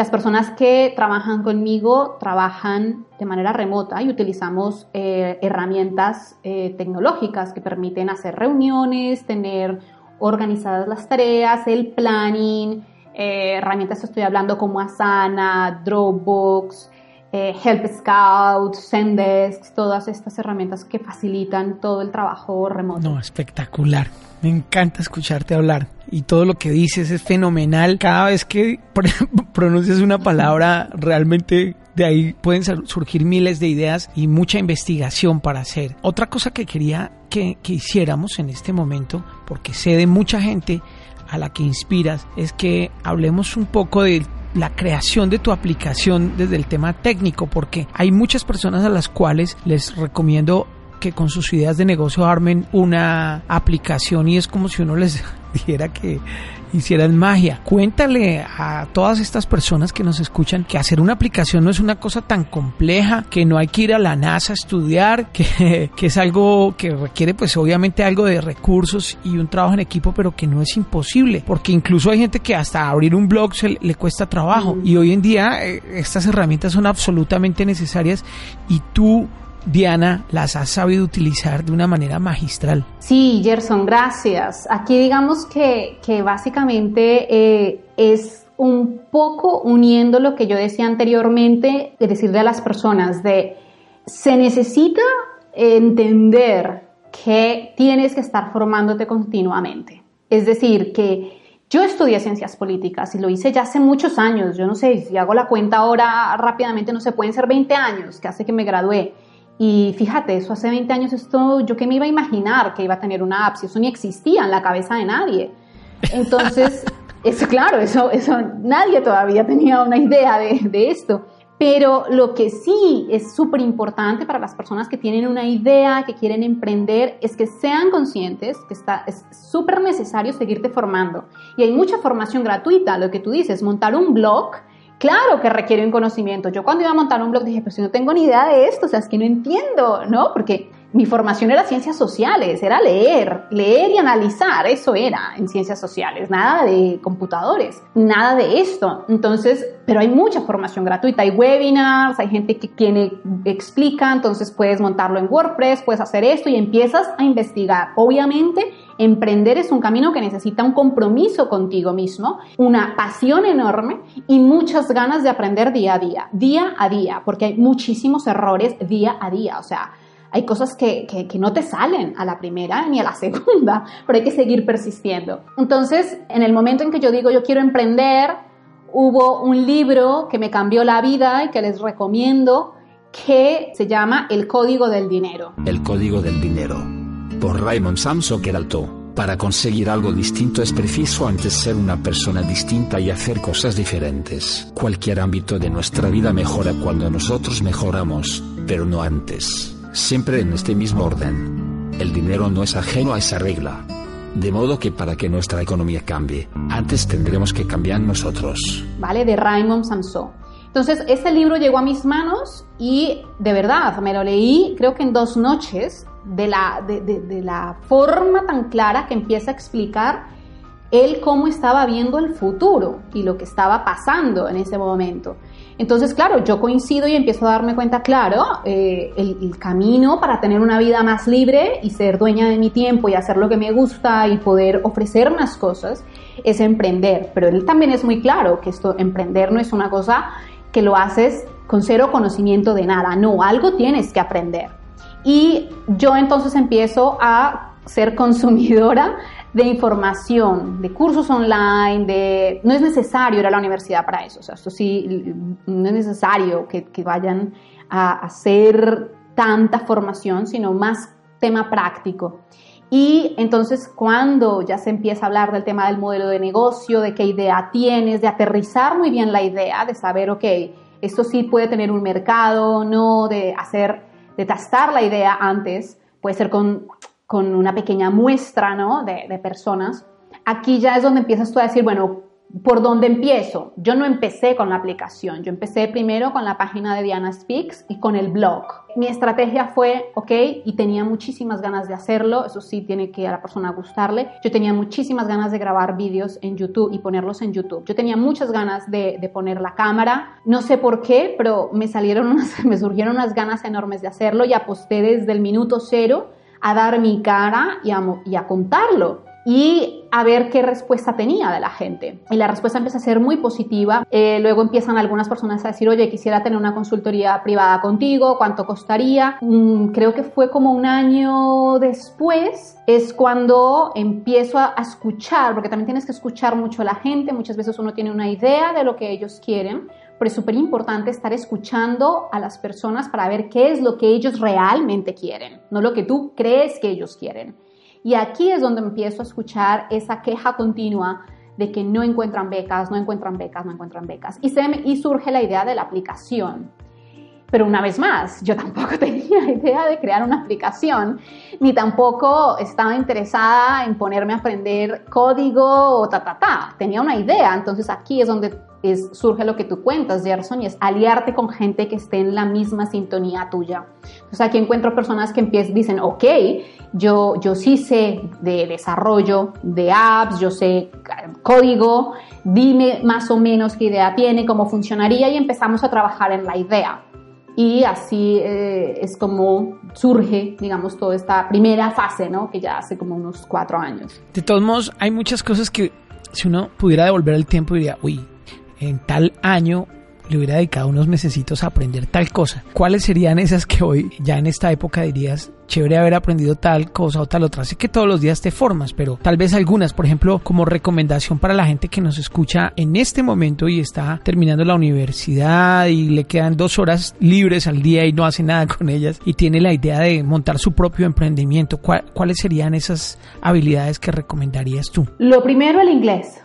las personas que trabajan conmigo trabajan de manera remota y utilizamos eh, herramientas eh, tecnológicas que permiten hacer reuniones, tener organizadas las tareas, el planning, eh, herramientas estoy hablando como Asana, Dropbox, Help Scout, Zendesk, todas estas herramientas que facilitan todo el trabajo remoto. No, espectacular. Me encanta escucharte hablar y todo lo que dices es fenomenal. Cada vez que pronuncias una palabra, realmente de ahí pueden surgir miles de ideas y mucha investigación para hacer. Otra cosa que quería que, hiciéramos en este momento, porque sé de mucha gente a la que inspiras, es que hablemos un poco de la creación de tu aplicación desde el tema técnico, porque hay muchas personas a las cuales les recomiendo que con sus ideas de negocio armen una aplicación y es como si uno les dijera que hicieran magia. Cuéntale a todas estas personas que nos escuchan que hacer una aplicación no es una cosa tan compleja, que no hay que ir a la NASA a estudiar, que, que es algo que requiere pues obviamente algo de recursos y un trabajo en equipo, pero que no es imposible, porque incluso hay gente que hasta abrir un blog se le, cuesta trabajo y hoy en día eh, estas herramientas son absolutamente necesarias y tú Diana, las has sabido utilizar de una manera magistral. Sí, Gerson, gracias. Aquí digamos que, que básicamente eh, es un poco uniendo lo que yo decía anteriormente, de decirle a las personas de se necesita entender que tienes que estar formándote continuamente. Es decir, que yo estudié ciencias políticas y lo hice ya hace muchos años. Yo no sé, si hago la cuenta ahora rápidamente, no sé, pueden ser 20 años que hace que me gradué. Y fíjate, eso hace 20 años, esto yo que me iba a imaginar que iba a tener una app, si eso ni existía en la cabeza de nadie. Entonces, es claro, eso, eso nadie todavía tenía una idea de, de esto. Pero lo que sí es súper importante para las personas que tienen una idea, que quieren emprender, es que sean conscientes que está, es súper necesario seguirte formando. Y hay mucha formación gratuita, lo que tú dices, montar un blog Claro que requiere un conocimiento. Yo cuando iba a montar un blog dije, pues si no tengo ni idea de esto, o sea, es que no entiendo, ¿no? Porque mi formación era ciencias sociales, era leer, leer y analizar, eso era en ciencias sociales, nada de computadores, nada de esto. Entonces, pero hay mucha formación gratuita, hay webinars, hay gente que explica, entonces puedes montarlo en WordPress, puedes hacer esto y empiezas a investigar. Obviamente, emprender es un camino que necesita un compromiso contigo mismo, una pasión enorme y muchas ganas de aprender día a día, día a día, porque hay muchísimos errores día a día, o sea, hay cosas que, que, no te salen a la primera ni a la segunda, pero hay que seguir persistiendo. Entonces, en el momento en que yo digo yo quiero emprender, hubo un libro que me cambió la vida y que les recomiendo que se llama El Código del Dinero. El Código del Dinero. Por Raymond Samso Queralto. Para conseguir algo distinto es preciso antes ser una persona distinta y hacer cosas diferentes. Cualquier ámbito de nuestra vida mejora cuando nosotros mejoramos, pero no antes siempre en este mismo orden. El dinero no es ajeno a esa regla. De modo que para que nuestra economía cambie, antes tendremos que cambiar nosotros. ¿Vale? De Raymond Samson. Entonces, este libro llegó a mis manos y de verdad me lo leí creo que en dos noches de la, de la forma tan clara que empieza a explicar él cómo estaba viendo el futuro y lo que estaba pasando en ese momento. Entonces, claro, yo coincido y empiezo a darme cuenta, claro, eh, el, camino para tener una vida más libre y ser dueña de mi tiempo y hacer lo que me gusta y poder ofrecer más cosas es emprender. Pero él también es muy claro que esto, emprender no es una cosa que lo haces con cero conocimiento de nada, no, algo tienes que aprender. Y yo entonces empiezo a ser consumidora de información, de cursos online, de... No es necesario ir a la universidad para eso, o sea, esto sí, no es necesario que, vayan a hacer tanta formación, sino más tema práctico. Y entonces cuando ya se empieza a hablar del tema del modelo de negocio, de qué idea tienes, de aterrizar muy bien la idea, de saber, ok, esto sí puede tener un mercado, no, de hacer, de tastar la idea antes, puede ser con con una pequeña muestra ¿no? de, personas, aquí ya es donde empiezas tú a decir, bueno, ¿por dónde empiezo? Yo no empecé con la aplicación, yo empecé primero con la página de Diana Speaks y con el blog. Mi estrategia fue, ok, y tenía muchísimas ganas de hacerlo, eso sí tiene que a la persona gustarle, yo tenía muchísimas ganas de grabar vídeos en YouTube y ponerlos en YouTube. Yo tenía muchas ganas de, de poner la cámara, no sé por qué, pero me salieron unas, me surgieron unas ganas enormes de hacerlo y aposté desde el minuto cero a dar mi cara y a, contarlo y a ver qué respuesta tenía de la gente. Y la respuesta empieza a ser muy positiva. Eh, luego empiezan algunas personas a decir, oye, quisiera tener una consultoría privada contigo, ¿cuánto costaría? Mm, creo que fue como un año después, es cuando empiezo a, a escuchar, porque también tienes que escuchar mucho a la gente, muchas veces uno tiene una idea de lo que ellos quieren, pero es súper importante estar escuchando a las personas para ver qué es lo que ellos realmente quieren, no lo que tú crees que ellos quieren. Y aquí es donde empiezo a escuchar esa queja continua de que no encuentran becas, no encuentran becas, no encuentran becas. Y, se y surge la idea de la aplicación. Pero una vez más, yo tampoco tenía idea de crear una aplicación, ni tampoco estaba interesada en ponerme a aprender código o ta, ta, ta. Tenía una idea, entonces aquí es donde surge lo que tú cuentas, Gerson, y es aliarte con gente que esté en la misma sintonía tuya. Entonces aquí encuentro personas que empiezan, dicen, ok, yo, yo sí sé de desarrollo de apps, yo sé código, dime más o menos qué idea tiene, cómo funcionaría y empezamos a trabajar en la idea. Y así eh, es como surge, digamos, toda esta primera fase, ¿no? Que ya hace como unos cuatro años. De todos modos, hay muchas cosas que si uno pudiera devolver el tiempo diría, uy, en tal año le hubiera dedicado unos mesecitos a aprender tal cosa. ¿Cuáles serían esas que hoy, ya en esta época, dirías, chévere haber aprendido tal cosa o tal otra? Sé que todos los días te formas, pero tal vez algunas, por ejemplo, como recomendación para la gente que nos escucha en este momento y está terminando la universidad y le quedan dos horas libres al día y no hace nada con ellas y tiene la idea de montar su propio emprendimiento. ¿Cuáles serían esas habilidades que recomendarías tú? Lo primero, el inglés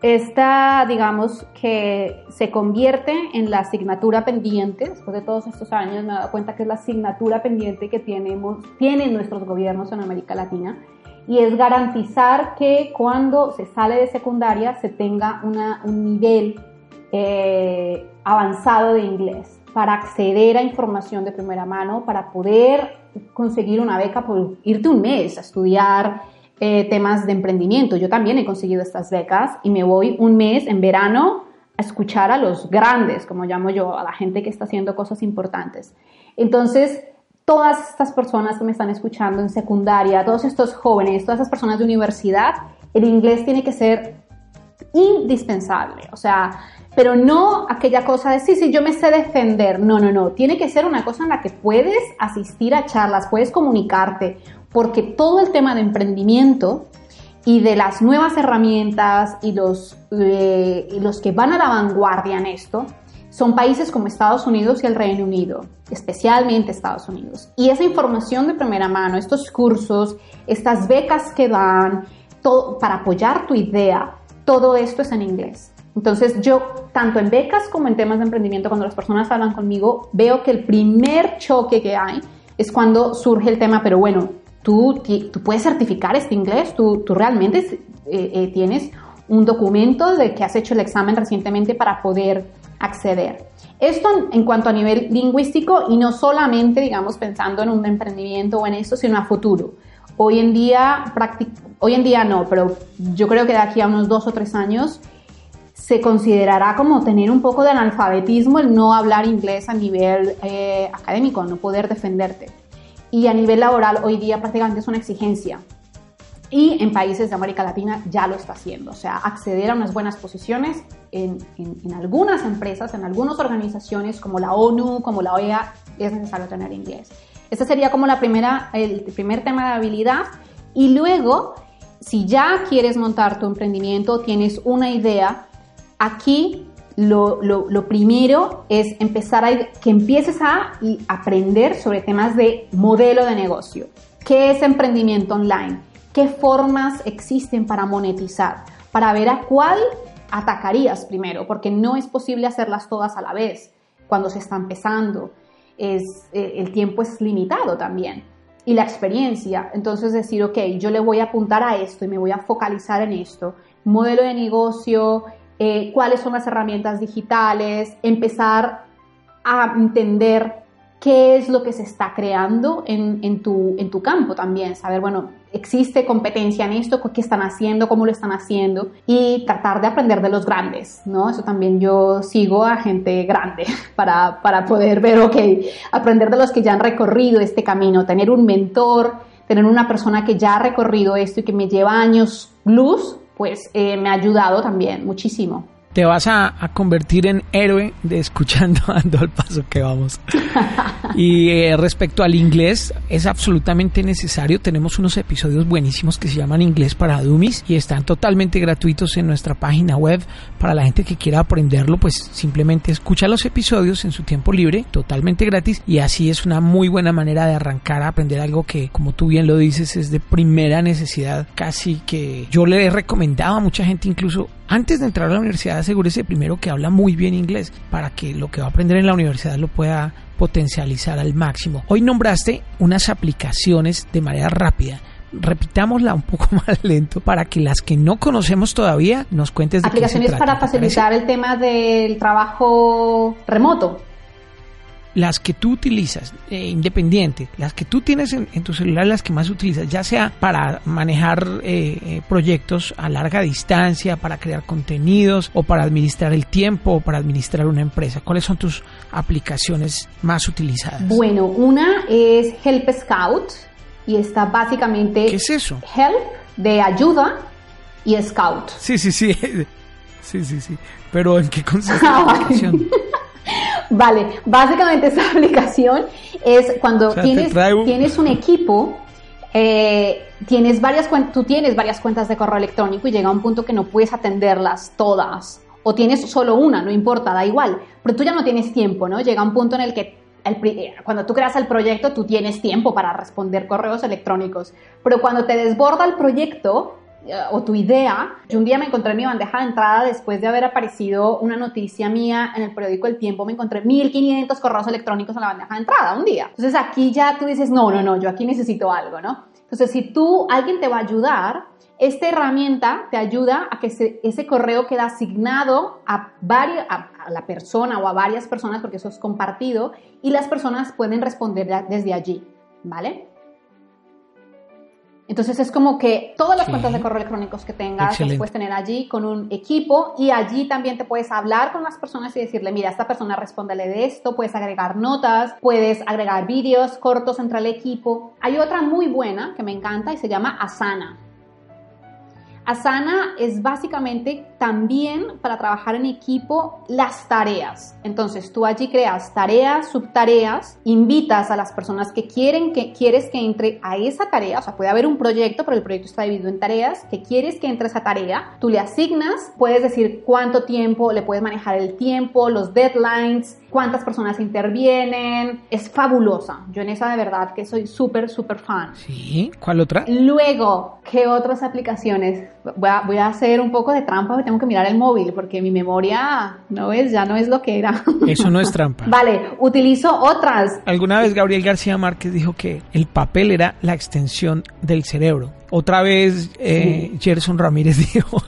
esta, digamos, que se convierte en la asignatura pendiente, después de todos estos años me he dado cuenta que es la asignatura pendiente que tenemos, tienen nuestros gobiernos en América Latina, y es garantizar que cuando se sale de secundaria se tenga una, un nivel eh, avanzado de inglés. para acceder a información de primera mano, para poder conseguir una beca por irte un mes a estudiar eh, temas de emprendimiento. Yo también he conseguido estas becas y me voy un mes en verano a escuchar a los grandes, como llamo yo, a la gente que está haciendo cosas importantes. Entonces, todas estas personas que me están escuchando en secundaria, todos estos jóvenes, todas esas personas de universidad, el inglés tiene que ser indispensable. O sea, pero no aquella cosa de sí, sí, yo me sé defender. No, no, no. Tiene que ser una cosa en la que puedes asistir a charlas, puedes comunicarte, porque todo el tema de emprendimiento y de las nuevas herramientas y los, eh, los que van a la vanguardia en esto son países como Estados Unidos y el Reino Unido, especialmente Estados Unidos. Y esa información de primera mano, estos cursos, estas becas que dan para apoyar tu idea, todo esto es en inglés. Entonces yo, tanto en becas como en temas de emprendimiento, cuando las personas hablan conmigo, veo que el primer choque que hay es cuando surge el tema, pero bueno, tú, tú puedes certificar este inglés, tú, tú realmente eh, eh, tienes un documento de que has hecho el examen recientemente para poder acceder. Esto en cuanto a nivel lingüístico y no solamente, digamos, pensando en un emprendimiento o en esto, sino a futuro. Hoy en día, hoy en día no, pero yo creo que de aquí a unos dos o tres años se considerará como tener un poco de analfabetismo el no hablar inglés a nivel eh, académico, no poder defenderte. Y a nivel laboral hoy día prácticamente es una exigencia y en países de América Latina ya lo está haciendo. O sea, acceder a unas buenas posiciones en, en, algunas empresas, en algunas organizaciones como la ONU, como la OEA, es necesario tener inglés. Este sería como la primera, el primer tema de habilidad. Y luego, si ya quieres montar tu emprendimiento, tienes una idea, aquí lo, lo, primero es empezar a que empieces a aprender sobre temas de modelo de negocio. ¿Qué es emprendimiento online? qué formas existen para monetizar, para ver a cuál atacarías primero, porque no es posible hacerlas todas a la vez cuando se está empezando. Es, eh, el tiempo es limitado también y la experiencia. Entonces decir, ok, yo le voy a apuntar a esto y me voy a focalizar en esto. Modelo de negocio, eh, cuáles son las herramientas digitales, empezar a entender qué es lo que se está creando en, en, tu, en tu campo también, saber, bueno, existe competencia en esto, qué están haciendo, cómo lo están haciendo y tratar de aprender de los grandes, ¿no? Eso también yo sigo a gente grande para, para poder ver, ok, aprender de los que ya han recorrido este camino, tener un mentor, tener una persona que ya ha recorrido esto y que me lleva años luz, pues eh, me ha ayudado también muchísimo te vas a, convertir en héroe de escuchando ando al paso que vamos. Y eh, respecto al inglés, es absolutamente necesario. Tenemos unos episodios buenísimos que se llaman Inglés para Dummies y están totalmente gratuitos en nuestra página web. Para la gente que quiera aprenderlo, pues simplemente escucha los episodios en su tiempo libre, totalmente gratis. Y así es una muy buena manera de arrancar a aprender algo que, como tú bien lo dices, es de primera necesidad. Casi que yo le he recomendado a mucha gente incluso antes de entrar a la universidad asegúrese primero que habla muy bien inglés para que lo que va a aprender en la universidad lo pueda potencializar al máximo. Hoy nombraste unas aplicaciones de manera rápida. Repitámosla un poco más lento para que las que no conocemos todavía nos cuentes de aplicaciones para facilitar el tema del trabajo remoto las que tú utilizas, eh, independiente, las que tú tienes en, tu celular, las que más utilizas, ya sea para manejar eh, eh, proyectos a larga distancia, para crear contenidos o para administrar el tiempo o para administrar una empresa. ¿Cuáles son tus aplicaciones más utilizadas? Bueno, una es Help Scout y está básicamente... ¿Qué es eso? Help de ayuda y Scout. Sí, sí, sí. Sí, sí, sí. Pero ¿en qué consiste la aplicación? Vale, básicamente esa aplicación es cuando tienes, tienes un equipo, eh, tienes varias tú tienes varias cuentas de correo electrónico y llega un punto que no puedes atenderlas todas. O tienes solo una, no importa, da igual. Pero tú ya no tienes tiempo, ¿no? Llega un punto en el que eh, cuando tú creas el proyecto, tú tienes tiempo para responder correos electrónicos. Pero cuando te desborda el proyecto, o tu idea. Yo un día me encontré en mi bandeja de entrada después de haber aparecido una noticia mía en el periódico El Tiempo, me encontré 1500 correos electrónicos en la bandeja de entrada un día. Entonces aquí ya tú dices, no, no, no, yo aquí necesito algo, ¿no? Entonces si tú, alguien te va a ayudar, esta herramienta te ayuda a que ese, correo quede asignado a, varios, a, la persona o a varias personas, porque eso es compartido, y las personas pueden responder desde allí, ¿vale? Entonces es como que todas las cuentas de correo electrónicos que tengas las puedes tener allí con un equipo y allí también te puedes hablar con las personas y decirle, mira, esta persona respóndele de esto, puedes agregar notas, puedes agregar vídeos cortos entre el equipo. Hay otra muy buena que me encanta y se llama Asana. Asana es básicamente también para trabajar en equipo las tareas. Entonces tú allí creas tareas, subtareas, invitas a las personas que quieren que quieres que entre a esa tarea, o sea, puede haber un proyecto, pero el proyecto está dividido en tareas, que quieres que entre a esa tarea, tú le asignas, puedes decir cuánto tiempo, le puedes manejar el tiempo, los deadlines, cuántas personas intervienen. Es fabulosa. Yo en esa de verdad que soy súper, súper fan. Sí, ¿cuál otra? Luego, ¿qué otras aplicaciones? Voy a, voy a hacer un poco de trampa, tengo que mirar el móvil, porque mi memoria, ¿no es? Ya no es lo que era. Eso no es trampa. vale, utilizo otras. Alguna vez Gabriel García Márquez dijo que el papel era la extensión del cerebro. Otra vez eh, Gerson Ramírez dijo,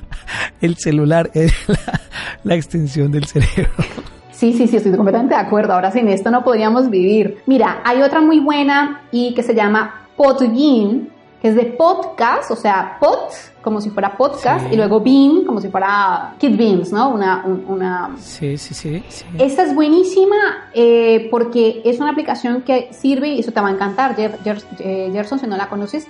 el celular es la, la extensión del cerebro. Sí, sí, sí, estoy completamente de acuerdo. Ahora sin esto no podríamos vivir. Mira, hay otra muy buena y que se llama Podbean, que es de podcast, o sea, pod como si fuera podcast y luego bean como si fuera kid beans, ¿no? Una, una... Sí, sí, sí, Esta es buenísima eh, porque es una aplicación que sirve, y eso te va a encantar, eh, Gerson, si no la conoces,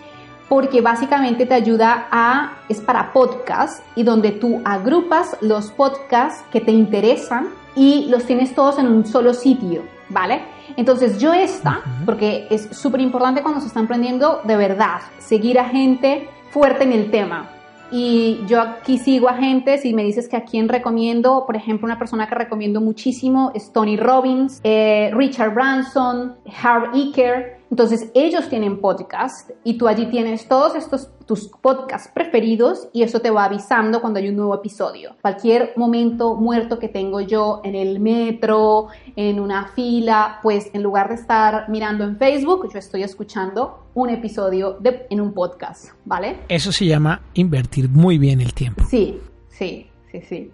porque básicamente te ayuda a, es para podcast y donde tú agrupas los podcasts que te interesan y los tienes todos en un solo sitio, ¿vale? Entonces yo esta, porque es súper importante cuando se está emprendiendo de verdad, seguir a gente fuerte en el tema. Y yo aquí sigo a gente, si me dices que a quién recomiendo, por ejemplo, una persona que recomiendo muchísimo es Tony Robbins, eh, Richard Branson, Harv Eker, entonces ellos tienen podcast y tú allí tienes todos estos tus podcasts preferidos y eso te va avisando cuando hay un nuevo episodio. Cualquier momento muerto que tengo yo en el metro, en una fila, pues en lugar de estar mirando en Facebook, yo estoy escuchando un episodio de, en un podcast, ¿vale? Eso se llama invertir muy bien el tiempo. Sí, sí, sí, sí.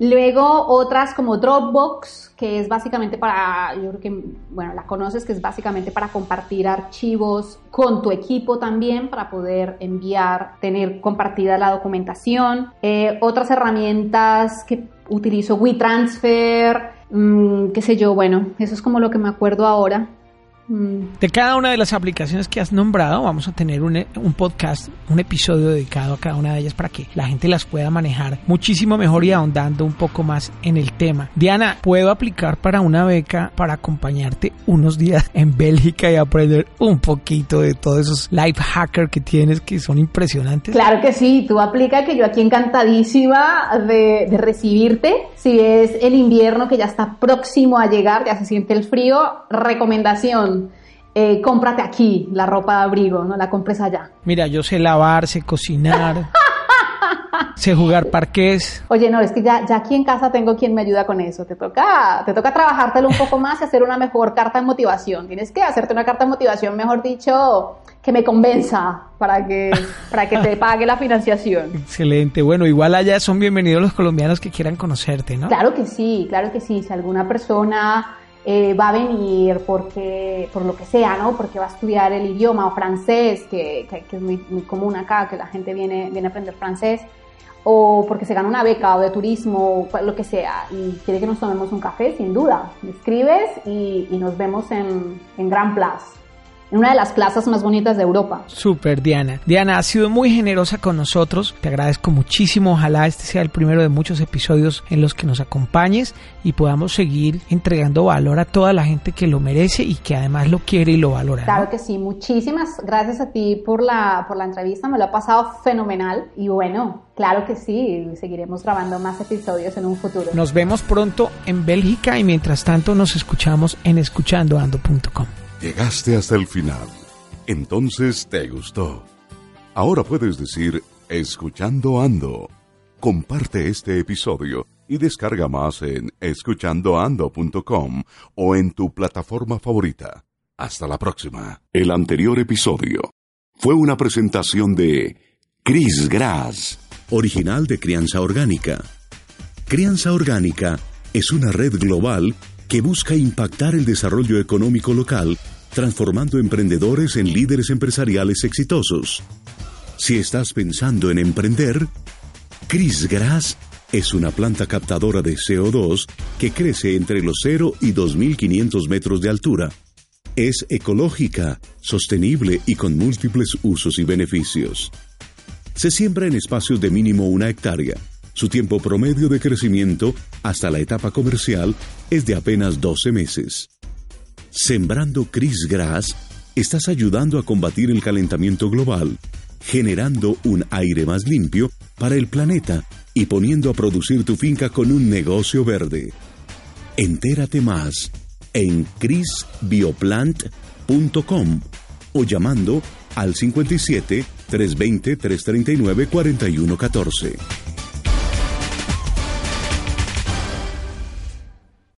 Luego otras como Dropbox, que es básicamente para, yo creo que, bueno, la conoces, que es básicamente para compartir archivos con tu equipo también, para poder enviar, tener compartida la documentación. Eh, otras herramientas que utilizo, WeTransfer, mmm, qué sé yo, bueno, eso es como lo que me acuerdo ahora. De cada una de las aplicaciones que has nombrado, vamos a tener un, podcast, un episodio dedicado a cada una de ellas para que la gente las pueda manejar muchísimo mejor y ahondando un poco más en el tema. Diana, ¿puedo aplicar para una beca para acompañarte unos días en Bélgica y aprender un poquito de todos esos life hackers que tienes que son impresionantes? Claro que sí, tú aplica que yo aquí encantadísima de, de recibirte. Si es el invierno que ya está próximo a llegar, ya se siente el frío, recomendación eh, cómprate aquí la ropa de abrigo, no la compres allá. Mira, yo sé lavar, sé cocinar. sé jugar parqués. Oye, no, es que ya, ya aquí en casa tengo quien me ayuda con eso. Te toca, te toca trabajártelo un poco más y hacer una mejor carta de motivación. Tienes que hacerte una carta de motivación, mejor dicho, que me convenza para que, para que te pague la financiación. Excelente. Bueno, igual allá son bienvenidos los colombianos que quieran conocerte, ¿no? Claro que sí, claro que sí. Si alguna persona eh, va a venir porque, por lo que sea, ¿no? Porque va a estudiar el idioma o francés, que, que, es muy, muy, común acá, que la gente viene, viene a aprender francés, o porque se gana una beca o de turismo, o lo que sea, y quiere que nos tomemos un café, sin duda. Me escribes y, y nos vemos en, en Grand Place en una de las plazas más bonitas de Europa. Super, Diana. Diana, has sido muy generosa con nosotros. Te agradezco muchísimo. Ojalá este sea el primero de muchos episodios en los que nos acompañes y podamos seguir entregando valor a toda la gente que lo merece y que además lo quiere y lo valora. Claro que sí. Muchísimas gracias a ti por la, por la entrevista. Me lo ha pasado fenomenal. Y bueno, claro que sí. Seguiremos grabando más episodios en un futuro. Nos vemos pronto en Bélgica y mientras tanto nos escuchamos en escuchandoando.com. Llegaste hasta el final. Entonces te gustó. Ahora puedes decir, Escuchando Ando. Comparte este episodio y descarga más en escuchandoando.com o en tu plataforma favorita. Hasta la próxima. El anterior episodio fue una presentación de Chris Grass, original de Crianza Orgánica. Crianza Orgánica es una red global que busca impactar el desarrollo económico local, transformando emprendedores en líderes empresariales exitosos. Si estás pensando en emprender, Chris Grass es una planta captadora de CO2 que crece entre los 0 y 2.500 metros de altura. Es ecológica, sostenible y con múltiples usos y beneficios. Se siembra en espacios de mínimo una hectárea. Su tiempo promedio de crecimiento hasta la etapa comercial es de apenas 12 meses. Sembrando Chris Grass, estás ayudando a combatir el calentamiento global generando un aire más limpio para el planeta y poniendo a producir tu finca con un negocio verde. Entérate más en chrisbioplant.com o llamando al 57 320 339 4114.